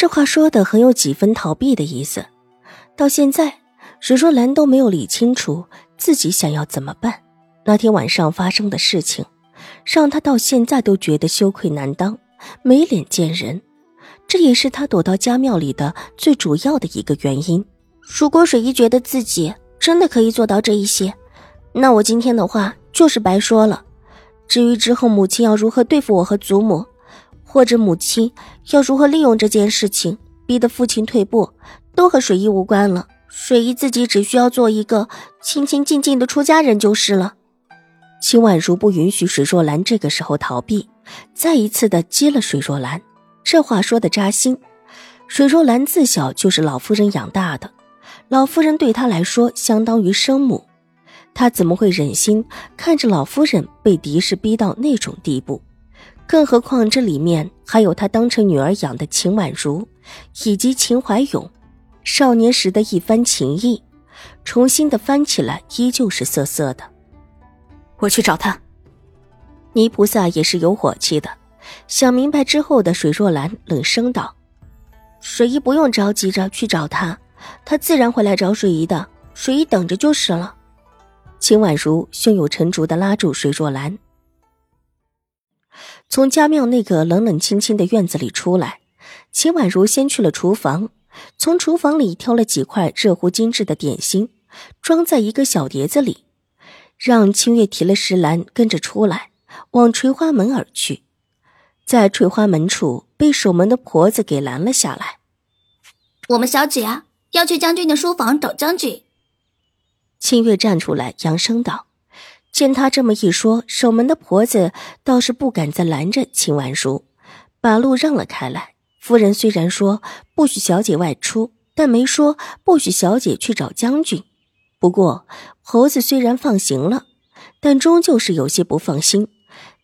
这话说的很有几分逃避的意思。到现在，水若兰都没有理清楚自己想要怎么办。那天晚上发生的事情，让她到现在都觉得羞愧难当，没脸见人。这也是她躲到家庙里的最主要的一个原因。如果水姨觉得自己真的可以做到这一些，那我今天的话就是白说了。至于之后母亲要如何对付我和祖母，或者母亲要如何利用这件事情逼得父亲退步，都和水姨无关了。水姨自己只需要做一个清清静静的出家人就是了。秦婉如不允许水若兰这个时候逃避，再一次的激了水若兰。这话说的扎心。水若兰自小就是老夫人养大的，老夫人对她来说相当于生母，她怎么会忍心看着老夫人被敌视逼到那种地步？更何况这里面还有他当成女儿养的秦婉如，以及秦怀勇，少年时的一番情谊，重新的翻起来依旧是涩涩的。我去找他。泥菩萨也是有火气的，想明白之后的水若兰冷声道：“水姨不用着急着去找他，他自然会来找水姨的，水姨等着就是了。”秦婉如胸有成竹的拉住水若兰。从家庙那个冷冷清清的院子里出来，秦婉如先去了厨房，从厨房里挑了几块热乎精致的点心，装在一个小碟子里，让清月提了石篮跟着出来，往垂花门而去。在垂花门处，被守门的婆子给拦了下来。我们小姐啊，要去将军的书房找将军。清月站出来，扬声道。见他这么一说，守门的婆子倒是不敢再拦着秦婉如，把路让了开来。夫人虽然说不许小姐外出，但没说不许小姐去找将军。不过猴子虽然放行了，但终究是有些不放心。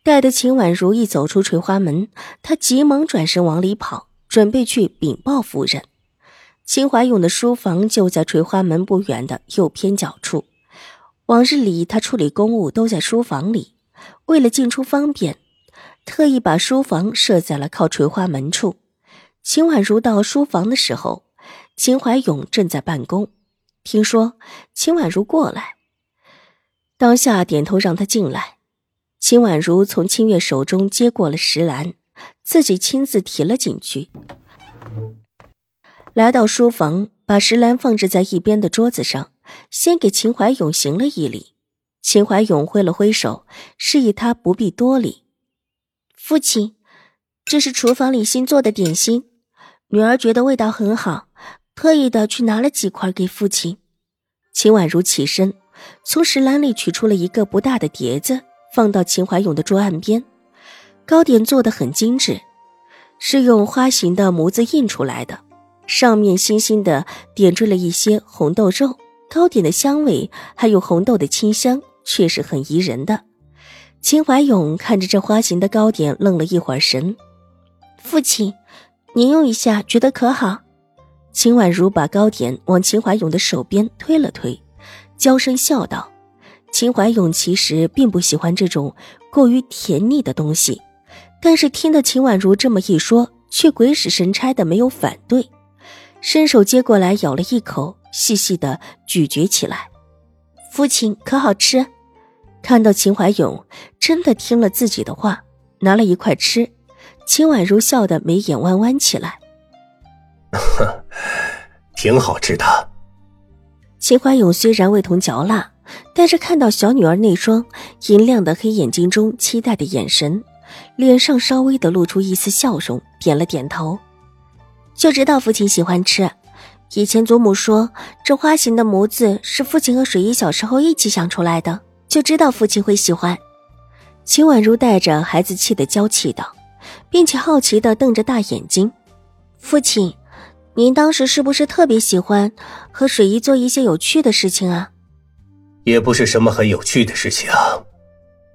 待得秦婉如一走出垂花门，他急忙转身往里跑，准备去禀报夫人。秦怀勇的书房就在垂花门不远的右偏角处。往日里，他处理公务都在书房里。为了进出方便，特意把书房设在了靠垂花门处。秦婉如到书房的时候，秦怀勇正在办公。听说秦婉如过来，当下点头让他进来。秦婉如从清月手中接过了石篮，自己亲自提了进去。来到书房，把石篮放置在一边的桌子上。先给秦怀勇行了一礼，秦怀勇挥了挥手，示意他不必多礼。父亲，这是厨房里新做的点心，女儿觉得味道很好，特意的去拿了几块给父亲。秦婉如起身，从石篮里取出了一个不大的碟子，放到秦怀勇的桌案边。糕点做的很精致，是用花形的模子印出来的，上面星星的点缀了一些红豆肉。糕点的香味还有红豆的清香，确实很宜人的。秦怀勇看着这花形的糕点，愣了一会儿神。父亲，您用一下，觉得可好？秦婉如把糕点往秦怀勇的手边推了推，娇声笑道：“秦怀勇其实并不喜欢这种过于甜腻的东西，但是听得秦婉如这么一说，却鬼使神差的没有反对，伸手接过来咬了一口。”细细的咀嚼起来，父亲可好吃？看到秦怀勇真的听了自己的话，拿了一块吃，秦婉如笑得眉眼弯弯起来。挺好吃的。秦怀勇虽然味同嚼蜡，但是看到小女儿那双银亮的黑眼睛中期待的眼神，脸上稍微的露出一丝笑容，点了点头，就知道父亲喜欢吃。以前祖母说，这花形的模子是父亲和水姨小时候一起想出来的，就知道父亲会喜欢。秦婉如带着孩子气的娇气道，并且好奇的瞪着大眼睛：“父亲，您当时是不是特别喜欢和水姨做一些有趣的事情啊？也不是什么很有趣的事情，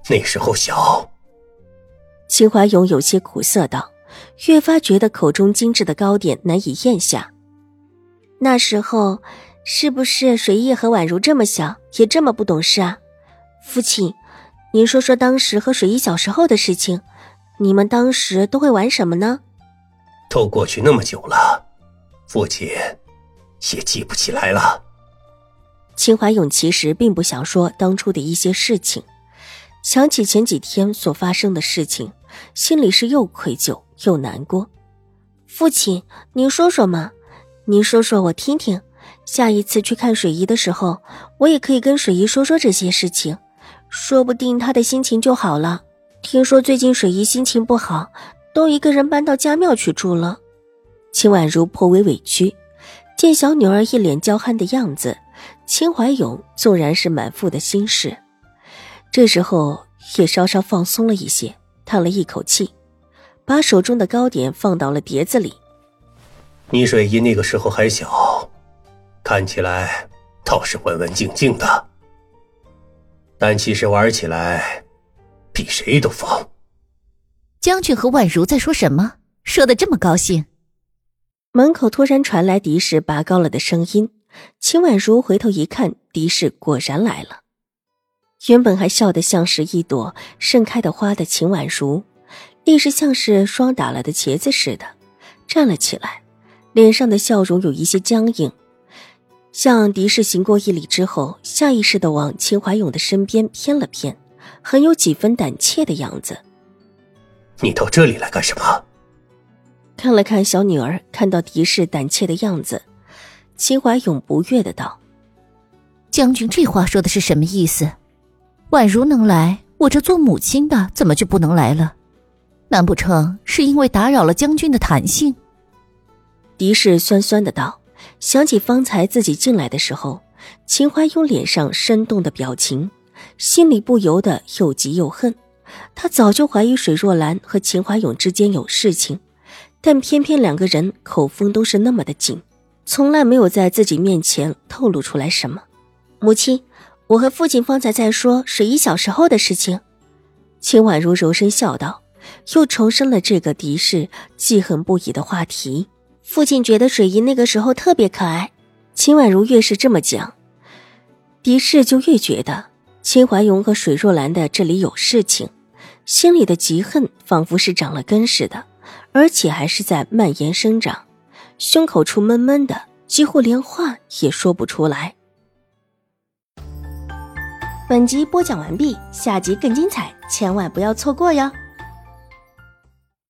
那时候小。秦怀勇有些苦涩道，越发觉得口中精致的糕点难以咽下。那时候，是不是水姨和宛如这么小，也这么不懂事啊？父亲，您说说当时和水姨小时候的事情，你们当时都会玩什么呢？都过去那么久了，父亲也记不起来了。秦怀勇其实并不想说当初的一些事情，想起前几天所发生的事情，心里是又愧疚又难过。父亲，您说说嘛，您说说我听听。下一次去看水姨的时候，我也可以跟水姨说说这些事情，说不定她的心情就好了。听说最近水姨心情不好。都一个人搬到家庙去住了，秦婉如颇为委屈。见小女儿一脸娇憨的样子，秦怀勇纵然是满腹的心事，这时候也稍稍放松了一些，叹了一口气，把手中的糕点放到了碟子里。你水姨那个时候还小，看起来倒是文文静静的，但其实玩起来比谁都疯。将军和婉如在说什么？说的这么高兴。门口突然传来狄氏拔高了的声音。秦婉如回头一看，狄氏果然来了。原本还笑得像是一朵盛开的花的秦婉如，立时像是霜打了的茄子似的，站了起来，脸上的笑容有一些僵硬。向狄氏行过一礼之后，下意识的往秦怀勇的身边偏了偏，很有几分胆怯的样子。你到这里来干什么？看了看小女儿，看到狄氏胆怯的样子，秦怀勇不悦的道：“将军这话说的是什么意思？宛如能来，我这做母亲的怎么就不能来了？难不成是因为打扰了将军的弹性？”狄氏酸酸的道：“想起方才自己进来的时候，秦怀勇脸上生动的表情，心里不由得又急又恨。”他早就怀疑水若兰和秦怀勇之间有事情，但偏偏两个人口风都是那么的紧，从来没有在自己面前透露出来什么。母亲，我和父亲方才在说水姨小时候的事情。秦婉如柔声笑道，又重申了这个敌视、记恨不已的话题。父亲觉得水姨那个时候特别可爱。秦婉如越是这么讲，狄氏就越觉得秦怀勇和水若兰的这里有事情。心里的嫉恨仿佛是长了根似的，而且还是在蔓延生长，胸口处闷闷的，几乎连话也说不出来。本集播讲完毕，下集更精彩，千万不要错过哟。